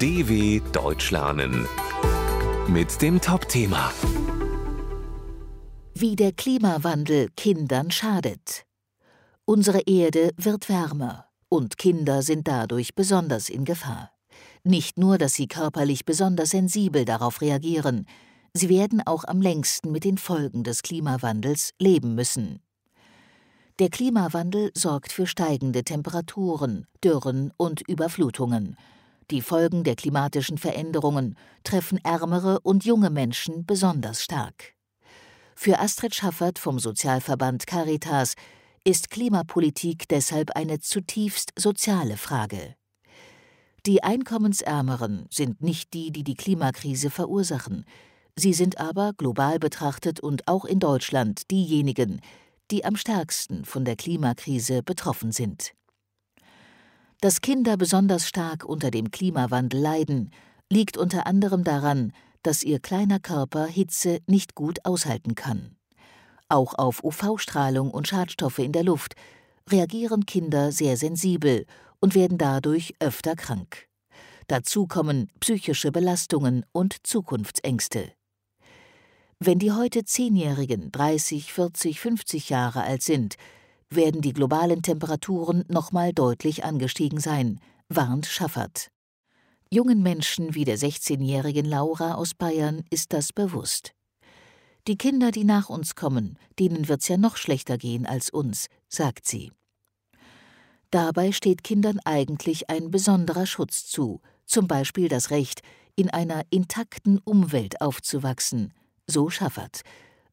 DW Deutsch lernen mit dem Top-Thema Wie der Klimawandel Kindern schadet. Unsere Erde wird wärmer und Kinder sind dadurch besonders in Gefahr. Nicht nur, dass sie körperlich besonders sensibel darauf reagieren, sie werden auch am längsten mit den Folgen des Klimawandels leben müssen. Der Klimawandel sorgt für steigende Temperaturen, Dürren und Überflutungen. Die Folgen der klimatischen Veränderungen treffen ärmere und junge Menschen besonders stark. Für Astrid Schaffert vom Sozialverband Caritas ist Klimapolitik deshalb eine zutiefst soziale Frage. Die Einkommensärmeren sind nicht die, die die Klimakrise verursachen. Sie sind aber, global betrachtet und auch in Deutschland, diejenigen, die am stärksten von der Klimakrise betroffen sind. Dass Kinder besonders stark unter dem Klimawandel leiden, liegt unter anderem daran, dass ihr kleiner Körper Hitze nicht gut aushalten kann. Auch auf UV-Strahlung und Schadstoffe in der Luft reagieren Kinder sehr sensibel und werden dadurch öfter krank. Dazu kommen psychische Belastungen und Zukunftsängste. Wenn die heute Zehnjährigen 30, 40, 50 Jahre alt sind, werden die globalen Temperaturen nochmal deutlich angestiegen sein, warnt Schaffert. Jungen Menschen wie der 16-jährigen Laura aus Bayern ist das bewusst. Die Kinder, die nach uns kommen, denen wird's ja noch schlechter gehen als uns, sagt sie. Dabei steht Kindern eigentlich ein besonderer Schutz zu, zum Beispiel das Recht, in einer intakten Umwelt aufzuwachsen, so Schaffert.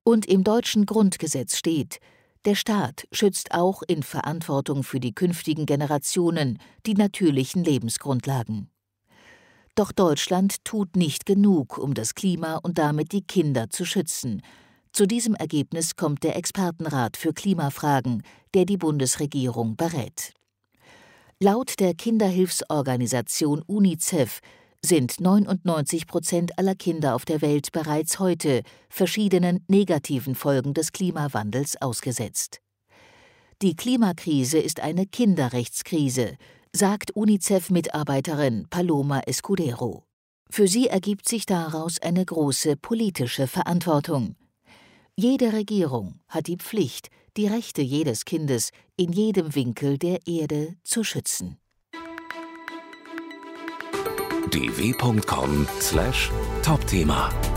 Und im deutschen Grundgesetz steht, der Staat schützt auch in Verantwortung für die künftigen Generationen die natürlichen Lebensgrundlagen. Doch Deutschland tut nicht genug, um das Klima und damit die Kinder zu schützen. Zu diesem Ergebnis kommt der Expertenrat für Klimafragen, der die Bundesregierung berät. Laut der Kinderhilfsorganisation UNICEF sind 99 Prozent aller Kinder auf der Welt bereits heute verschiedenen negativen Folgen des Klimawandels ausgesetzt. Die Klimakrise ist eine Kinderrechtskrise, sagt UNICEF-Mitarbeiterin Paloma Escudero. Für sie ergibt sich daraus eine große politische Verantwortung. Jede Regierung hat die Pflicht, die Rechte jedes Kindes in jedem Winkel der Erde zu schützen dw.com/topthema